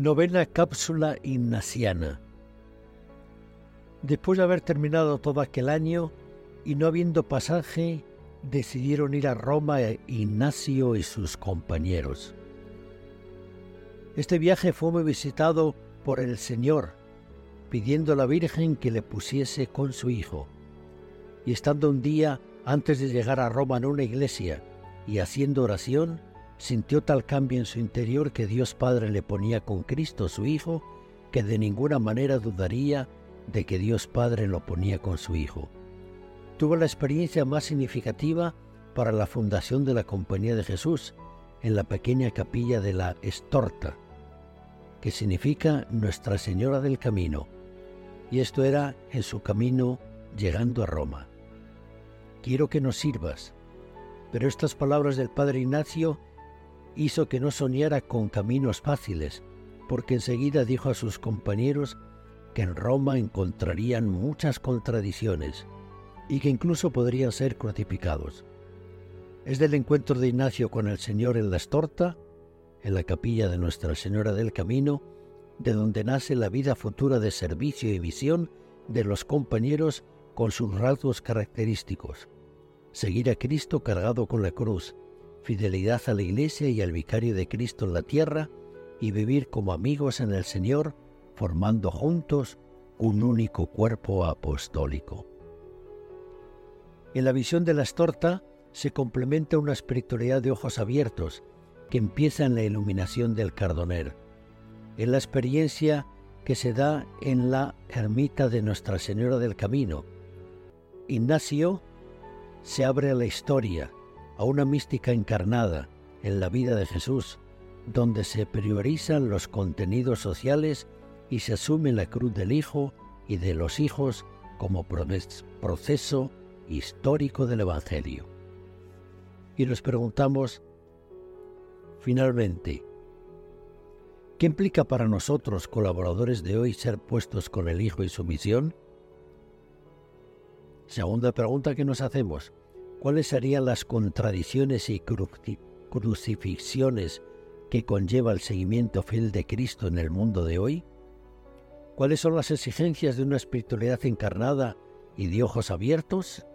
Novena cápsula ignaciana. Después de haber terminado todo aquel año y no habiendo pasaje, decidieron ir a Roma Ignacio y sus compañeros. Este viaje fue muy visitado por el Señor, pidiendo a la Virgen que le pusiese con su hijo. Y estando un día antes de llegar a Roma en una iglesia y haciendo oración, sintió tal cambio en su interior que Dios Padre le ponía con Cristo su Hijo, que de ninguna manera dudaría de que Dios Padre lo ponía con su Hijo. Tuvo la experiencia más significativa para la fundación de la Compañía de Jesús en la pequeña capilla de la Estorta, que significa Nuestra Señora del Camino, y esto era en su camino llegando a Roma. Quiero que nos sirvas, pero estas palabras del Padre Ignacio hizo que no soñara con caminos fáciles, porque enseguida dijo a sus compañeros que en Roma encontrarían muchas contradicciones y que incluso podrían ser crucificados. Es del encuentro de Ignacio con el Señor en la Estorta, en la capilla de Nuestra Señora del Camino, de donde nace la vida futura de servicio y visión de los compañeros con sus rasgos característicos. Seguir a Cristo cargado con la cruz, fidelidad a la Iglesia y al vicario de Cristo en la tierra, y vivir como amigos en el Señor, formando juntos un único cuerpo apostólico. En la visión de la estorta se complementa una espiritualidad de ojos abiertos que empieza en la iluminación del cardoner, en la experiencia que se da en la ermita de Nuestra Señora del Camino. Ignacio se abre a la historia, a una mística encarnada en la vida de Jesús, donde se priorizan los contenidos sociales y se asume la cruz del Hijo y de los hijos como proceso histórico del Evangelio. Y nos preguntamos, finalmente, ¿qué implica para nosotros, colaboradores de hoy, ser puestos con el Hijo y su misión? Segunda pregunta que nos hacemos, ¿cuáles serían las contradicciones y crucifixiones que conlleva el seguimiento fiel de Cristo en el mundo de hoy? ¿Cuáles son las exigencias de una espiritualidad encarnada y de ojos abiertos?